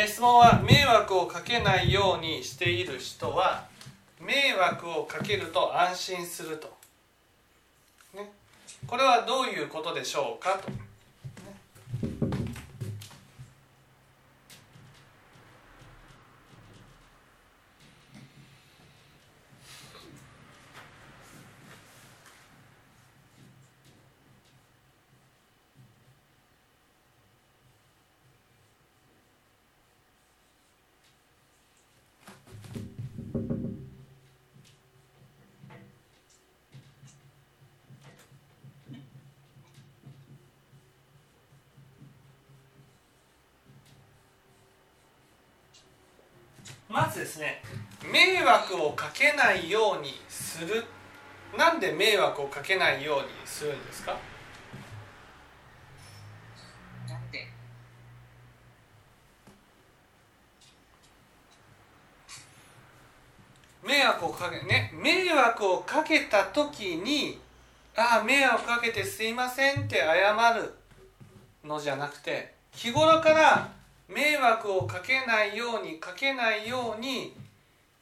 え質問は迷惑をかけないようにしている人は迷惑をかけると安心すると、ね、これはどういうことでしょうかと。まずですね迷惑をかけないようにする。なんで迷惑をかけないようにするんですか？迷惑をかけね迷惑をかけた時にああ迷惑かけてすいませんって謝るのじゃなくて日頃から迷惑をかけないようにかけないように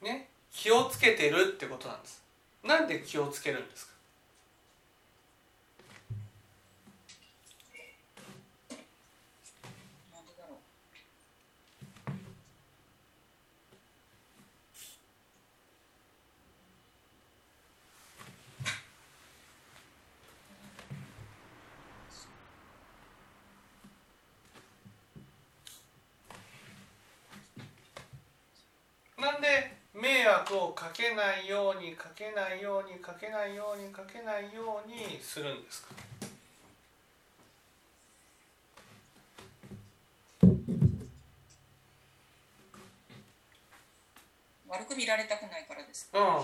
ね気をつけてるってことなんです。なんで気をつけるんですかなんでだろうなんで迷惑をかけないようにかけないようにかけないようにかけないようにするんですか？悪く見られたくないからです。うん、う。ん、違う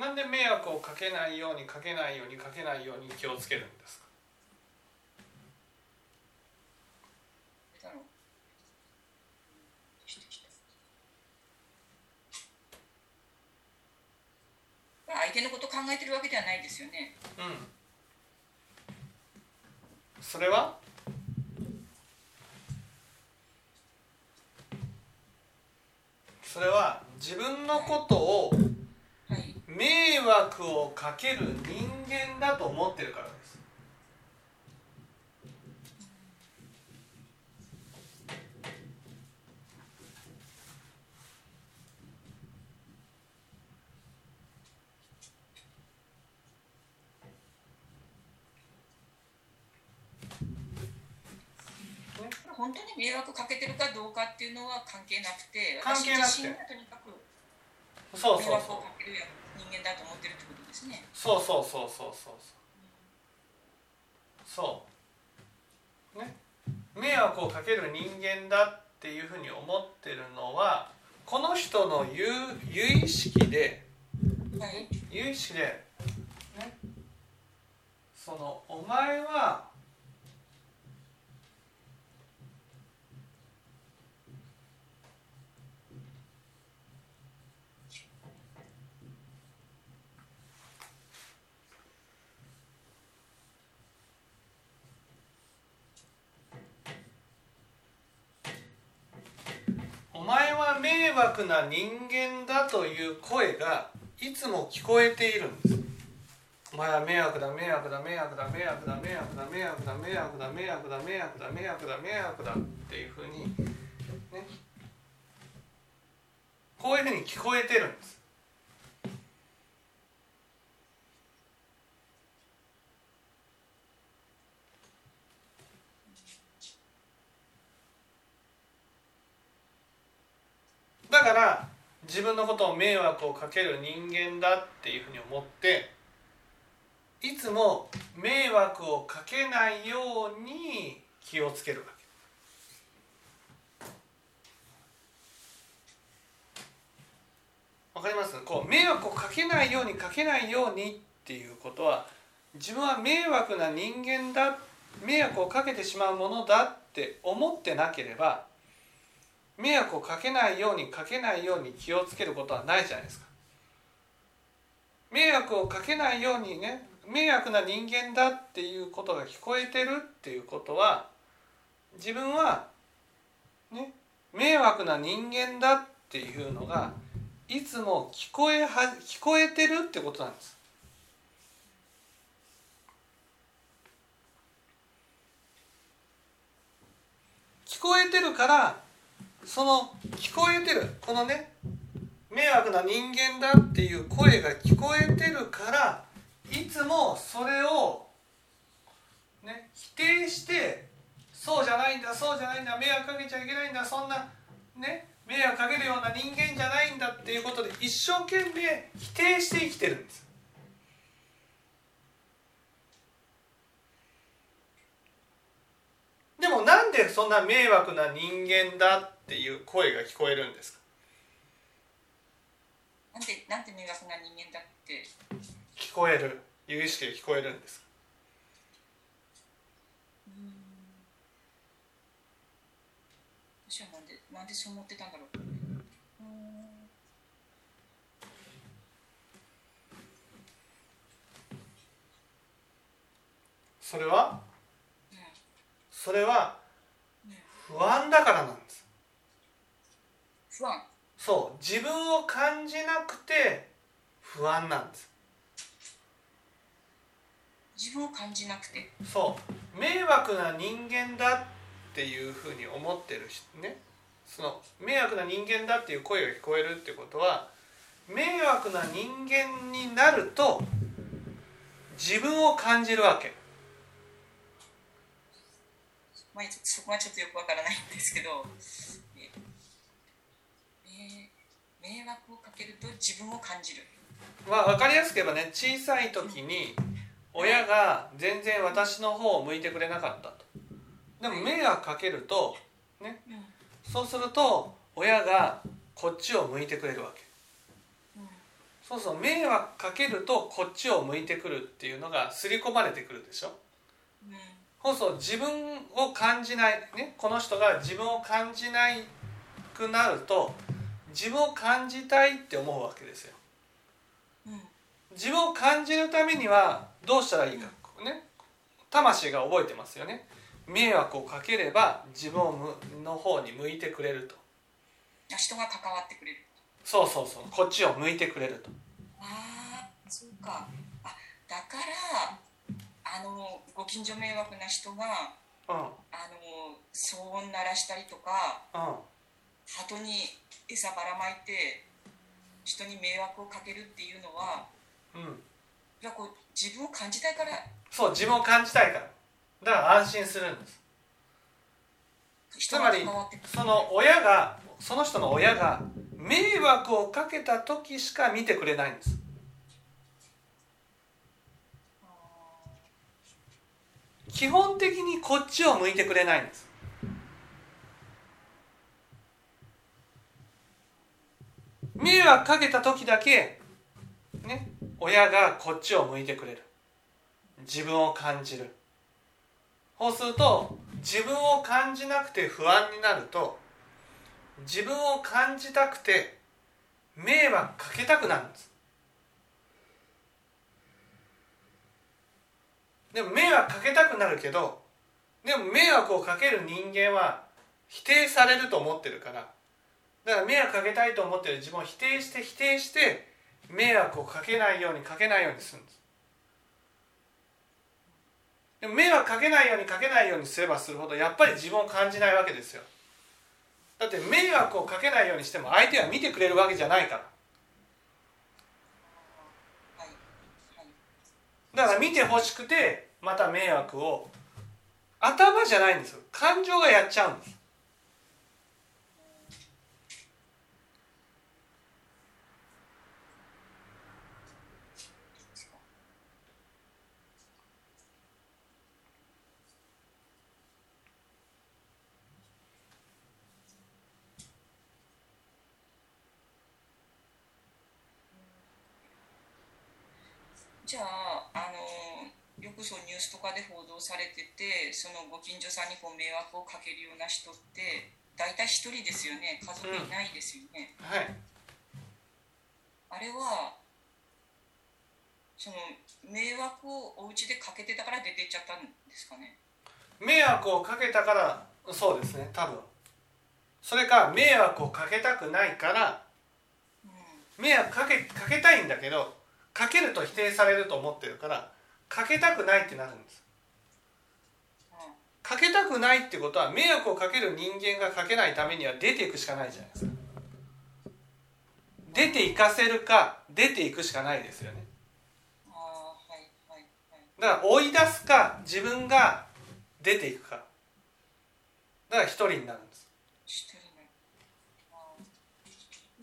なんで迷惑をかけないようにかけないようにかけないように気をつけるんですかなんでだろうしてきた相手のこと考えてるわけではないですよね。うん。それは？それは自分のことをはい。迷惑をかける人間だと思ってるからですこれ本当に迷惑かけてるかどうかっていうのは関係なくて関係なくて。とにかく迷そうそうそう惑をかける人間だと思ってるってことですね。そうそうそうそうそう。そうね。迷惑をかける人間だっていうふうに思ってるのはこの人の有有意識ではい。有意識でね。そのお前はお前は迷惑な人間だという声がいつも聞こえているんです。お前は迷惑だ迷惑だ迷惑だ迷惑だ迷惑だ迷惑だ迷惑だ迷惑だ迷惑だ迷惑だ迷惑だっていうふうにね。こういうふうに聞こえてるんです。から自分のことを迷惑をかける人間だっていうふうに思っていつも迷惑をかけないように気をつけるわけ。わかります？こう迷惑をかけないようにかけないようにっていうことは自分は迷惑な人間だ迷惑をかけてしまうものだって思ってなければ迷惑をかけないようにかけないように気をつけることはないじゃないですか迷惑をかけないようにね迷惑な人間だっていうことが聞こえてるっていうことは自分はね迷惑な人間だっていうのがいつも聞こえは聞こえてるってことなんです。聞こえてるからその聞こえてるこのね迷惑な人間だっていう声が聞こえてるからいつもそれを、ね、否定してそうじゃないんだそうじゃないんだ迷惑かけちゃいけないんだそんなね迷惑かけるような人間じゃないんだっていうことで一生懸命否定して生きてるんです。でもなんでそんな迷惑な人間だっていう声が聞こえるんですか？なんでなんで迷惑な人間だって聞こえる？有意識で聞こえるんです私はなんでなんでそう思ってたんだろう。それは、それは不安だからなんです。不安。そう。自分を感じなくて不安なんです。自分を感じなくて。そう。迷惑な人間だっていうふうに思ってる人ね。その迷惑な人間だっていう声が聞こえるってことは迷惑な人間になると自分を感じるわけ。まあ、そこはちょっとよくわからないんですけど迷惑をかけると自分を感じる。まあ、分かりやすく言えばね小さい時に親が全然私の方を向いてくれなかったと。でも迷惑かけるとね、そうすると親がこっちを向いてくれるわけ。そうそう迷惑かけるとこっちを向いてくるっていうのが刷り込まれてくるでしょ。そうそう自分を感じない、ね、この人が自分を感じないくなると自分を感じたいって思うわけですよ。自分を感じるためにはどうしたらいいか、ね魂が覚えてますよね。迷惑をかければ自分の方に向いてくれると。人が関わってくれる。そうそうそうこっちを向いてくれると。ああそうか。あだからあのご近所迷惑な人が、うん、あの騒音鳴らしたりとか、うん、鳩に餌ばらまいて人に迷惑をかけるっていうのは、うん、いやこう自分を感じたいから。そう自分を感じたいから。だから安心するんです。つまりその親がその人の親が迷惑をかけた時しか見てくれないんです基本的にこっちを向いてくれないんです。迷惑かけた時だけね親がこっちを向いてくれる。自分を感じる。そうすると自分を感じなくて不安になると自分を感じたくて迷惑かけたくなるんです。でも迷惑かけたくなるけどでも迷惑をかける人間は否定されると思ってるから。だから迷惑かけたいと思ってる自分を否定して否定して迷惑をかけないようにかけないようにするんです。でも迷惑かけないようにかけないようにすればするほどやっぱり自分を感じないわけですよ。だって迷惑をかけないようにしても相手は見てくれるわけじゃないから。だから見てほしくてまた迷惑を。頭じゃないんですよ。感情がやっちゃうんです。じゃああのよくそうニュースとかで報道されててそのご近所さんにこう迷惑をかけるような人って大体一人ですよね。家族いないですよね、うん、はい。あれはその迷惑をお家でかけてたから出てっちゃったんですかね？迷惑をかけたからそうですね多分。それか迷惑をかけたくないから、うん、迷惑かけかけたいんだけどかけると否定されると思ってるからかけたくないってなるんです、うん、かけたくないってことは迷惑をかける人間がかけないためには出ていくしかないじゃないですか。出ていかせるか出ていくしかないですよね。だから追い出すか自分が出ていくか。だから一人になるんです。一人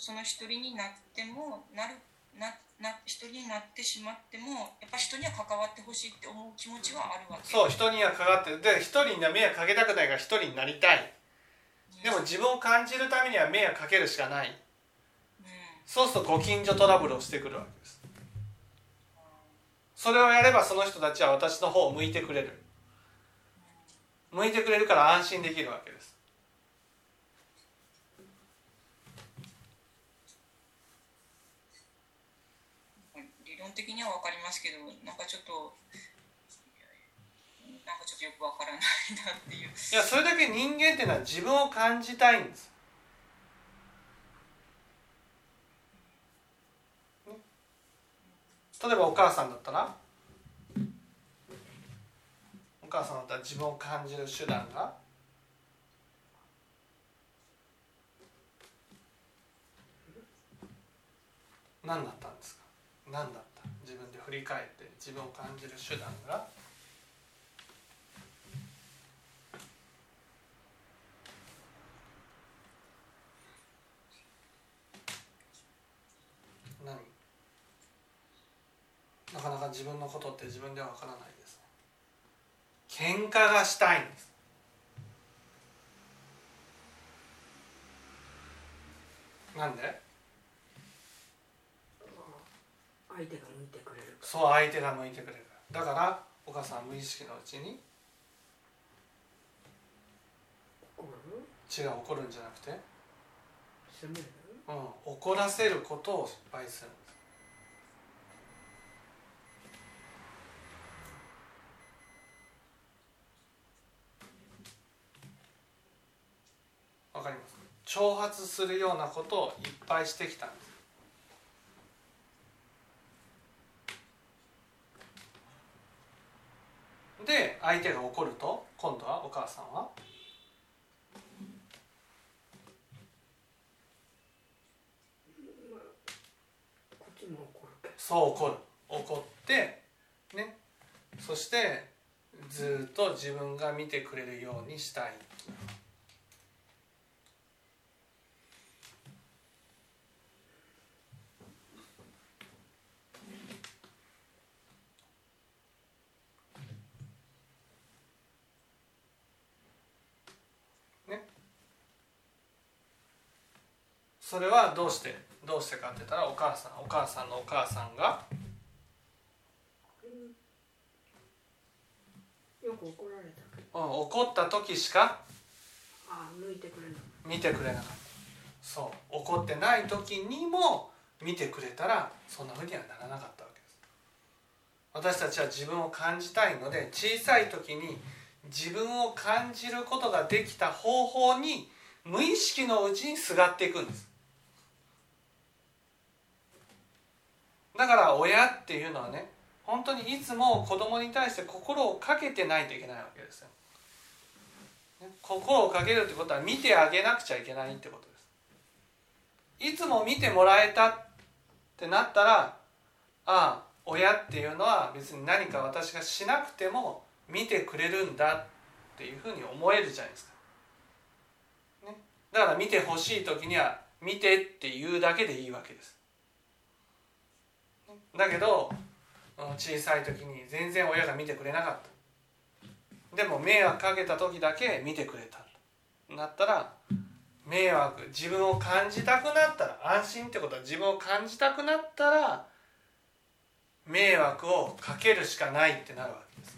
その一人になってもなるなな一人になってしまってもやっぱ人には関わってほしいって思う気持ちはあるわけ。そう人には関わってるで一人に迷惑かけたくないから一人になりたい。でも自分を感じるためには迷惑かけるしかない、うん、そうするとご近所トラブルをしてくるわけです。それをやればその人たちは私の方を向いてくれる。向いてくれるから安心できるわけです理論的には分かりますけどなんかちょっとなんかちょっとよく分からないなっていう。いやそれだけ人間っていうのは自分を感じたいんです。例えばお母さんだったら？お母さんだったら自分を感じる手段が？何だったんですか？何だった？自分で振り返って自分を感じる手段が？何？なかなか自分のことって自分では分からないです。喧嘩がしたいんです。なんで？相手が向いてくれる。そう相手が向いてくれる。だからお母さん無意識のうちに違う怒るんじゃなくてうん、怒らせることを失敗するわかります？挑発するようなことをいっぱいしてきたんですで相手が怒ると今度はお母さんは？そう怒る。怒ってね。そしてずっと自分が見てくれるようにしたいそれはどうして？どうしてかって言ったらお母さんお母さんのお母さんが、よく怒られたうん、怒った時しか見てくれなかった。そう怒ってない時にも見てくれたらそんなふうにはならなかったわけです。私たちは自分を感じたいので小さい時に自分を感じることができた方法に無意識のうちにすがっていくんですだから親っていうのはね本当にいつも子供に対して心をかけてないといけないわけですよ。心をかけるってことは見てあげなくちゃいけないってことです。いつも見てもらえたってなったらああ親っていうのは別に何か私がしなくても見てくれるんだっていうふうに思えるじゃないですか。ね、だから見てほしい時には見てって言うだけでいいわけです。だけど小さい時に全然親が見てくれなかった。でも迷惑かけた時だけ見てくれた。なったら迷惑自分を感じたくなったら安心ってことは自分を感じたくなったら迷惑をかけるしかないってなるわけです。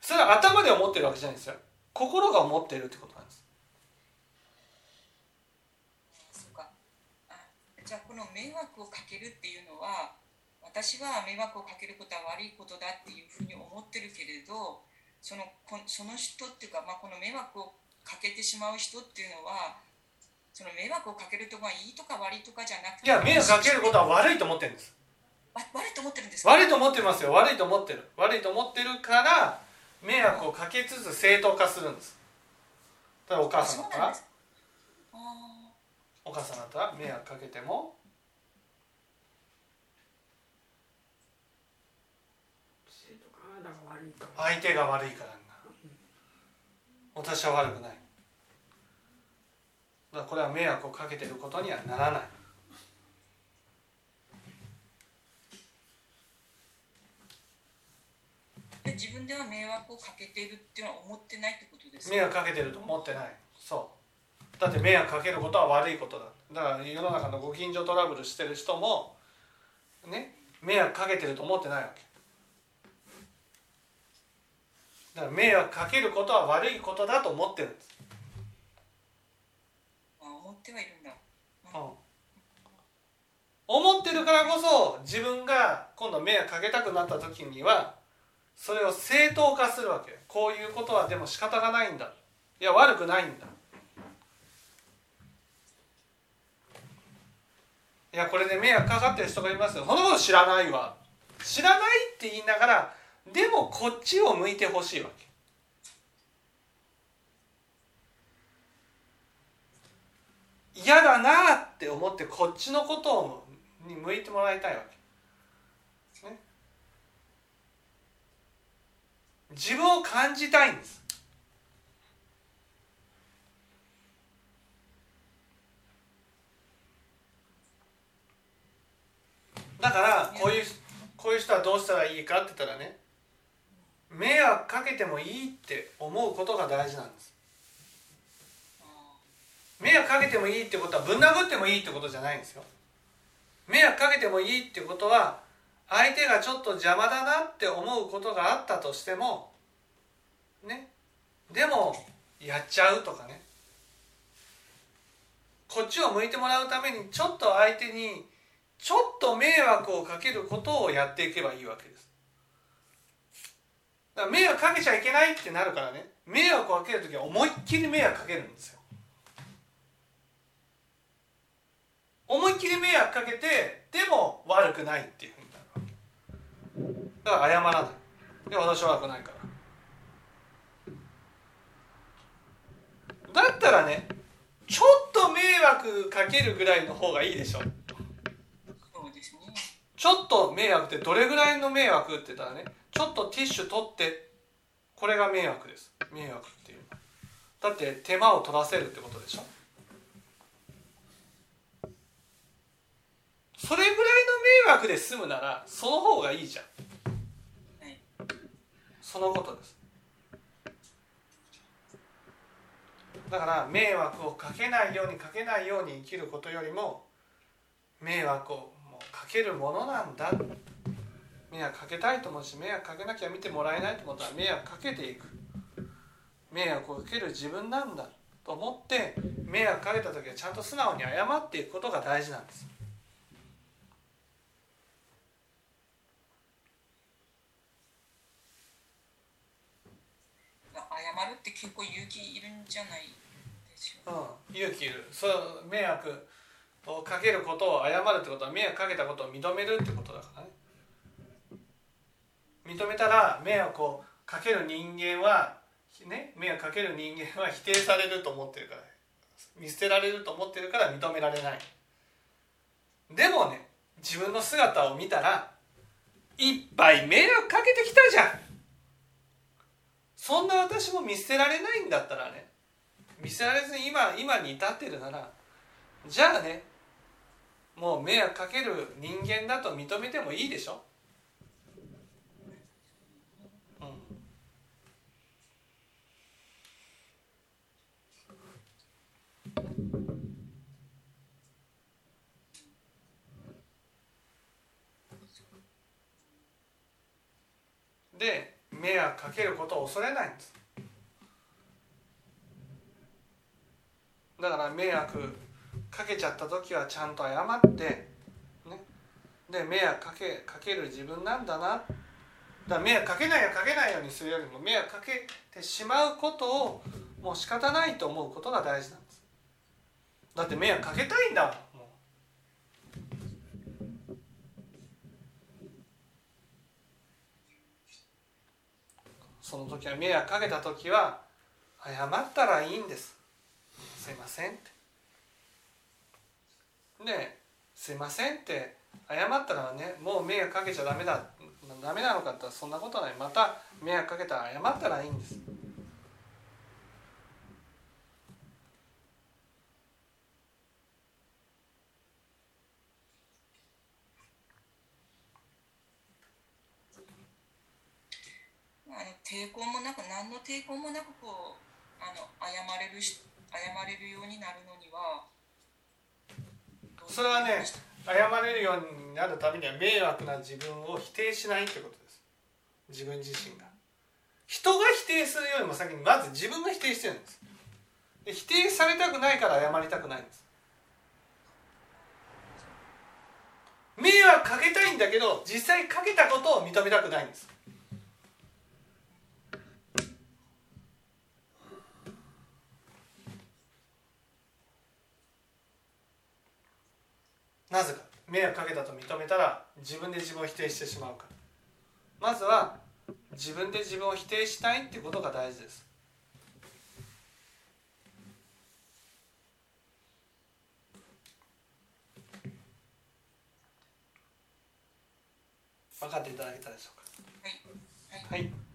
それは頭で思ってるわけじゃないんですよ。心が思ってるってことなんですじゃあこの迷惑をかけるっていうのは私は迷惑をかけることは悪いことだっていうふうに思ってるけれどそのこその人っていうか、まあ、この迷惑をかけてしまう人っていうのはその迷惑をかけるとかいいとか悪いとかじゃなくていや迷惑かけることは悪いと思ってるんです。悪いと思ってるんです悪いと思ってますよ。悪いと思ってる悪いと思ってるから迷惑をかけつつ正当化するんです。だからお母さんだったらお母さんだったら迷惑かけても相手が悪いからな。私は悪くない。だからこれは迷惑をかけてることにはならない。自分では迷惑をかけているっていうのは思ってないってことですか？迷惑かけてると思ってない。そうだって迷惑かけることは悪いことだ。だから世の中のご近所トラブルしてる人もね迷惑かけてると思ってないわけ。だから迷惑かけることは悪いことだと思ってるんです。あ思ってはいるんだ、うん、思ってるからこそ自分が今度迷惑かけたくなった時にはそれを正当化するわけ。こういうことはでも仕方がないんだ。いや悪くないんだいやこれで迷惑かかってる人がいますよ。そのこと知らないわ。知らないって言いながらでもこっちを向いてほしいわけ。嫌だなって思ってこっちのことに向いてもらいたいわけ。自分を感じたいんです。だからこういうこういう人はどうしたらいいかって言ったらね迷惑かけてもいいって思うことが大事なんです。迷惑かけてもいいってことはぶん殴ってもいいってことじゃないんですよ。迷惑かけてもいいってことは相手がちょっと邪魔だなって思うことがあったとしてもねでもやっちゃうとかね。こっちを向いてもらうためにちょっと相手にちょっと迷惑をかけることをやっていけばいいわけです。だから迷惑かけちゃいけないってなるからね。迷惑をかける時は思いっきり迷惑かけるんですよ。思いっきり迷惑かけてでも悪くないっていうふうになるわけ。だから謝らない。で私は悪くないから。だったらねちょっと迷惑かけるぐらいの方がいいでしょ。ちょっと迷惑ってどれぐらいの迷惑って言ったらねちょっとティッシュ取ってこれが迷惑です。迷惑っていう。だって手間を取らせるってことでしょ。それぐらいの迷惑で済むならその方がいいじゃん、そのことです。だから迷惑をかけないようにかけないように生きることよりも迷惑をかけるものなんだ。迷惑かけたいと思うし迷惑かけなきゃ見てもらえないと思ったら迷惑かけていく。迷惑をかける自分なんだと思って迷惑かけた時はちゃんと素直に謝っていくことが大事なんです。謝るって結構勇気いるんじゃないでしょうか、うん、勇気いる。そう迷惑をかけることを謝るってことは迷惑かけたことを認めるってことだからね。認めたら迷惑をかける人間はね迷惑かける人間は否定されると思ってるから見捨てられると思ってるから認められない。でもね自分の姿を見たらいっぱい迷惑かけてきたじゃん。そんな私も見捨てられないんだったらね見捨てられずに今今に至ってるならじゃあねもう迷惑かける人間だと認めてもいいでしょ、で迷惑かけることを恐れないんです。だから迷惑かけちゃった時はちゃんと謝ってね。で迷惑かけかける自分なんだな。だから迷惑かけないよかけないようにするよりも迷惑かけてしまうことをもう仕方ないと思うことが大事なんです。だって迷惑かけたいんだもん。その時は迷惑かけた時は謝ったらいいんです。すいませんって。ですいませんって謝ったらねもう迷惑かけちゃダメだダメなのかってそんなことない。また迷惑かけたら謝ったらいいんです。あの抵抗もなく何の抵抗もなくこうあの謝れるし謝れるようになるのにはそれはね謝れるようになるためには迷惑な自分を否定しないってことです。自分自身が。人が否定するよりも先にまず自分が否定してるんです。で否定されたくないから謝りたくないんです。迷惑かけたいんだけど実際かけたことを認めたくないんです。なぜか迷惑かけたと認めたら自分で自分を否定してしまうか。らまずは自分で自分を否定したいってことが大事です。分かっていただけたでしょうか？はい、はい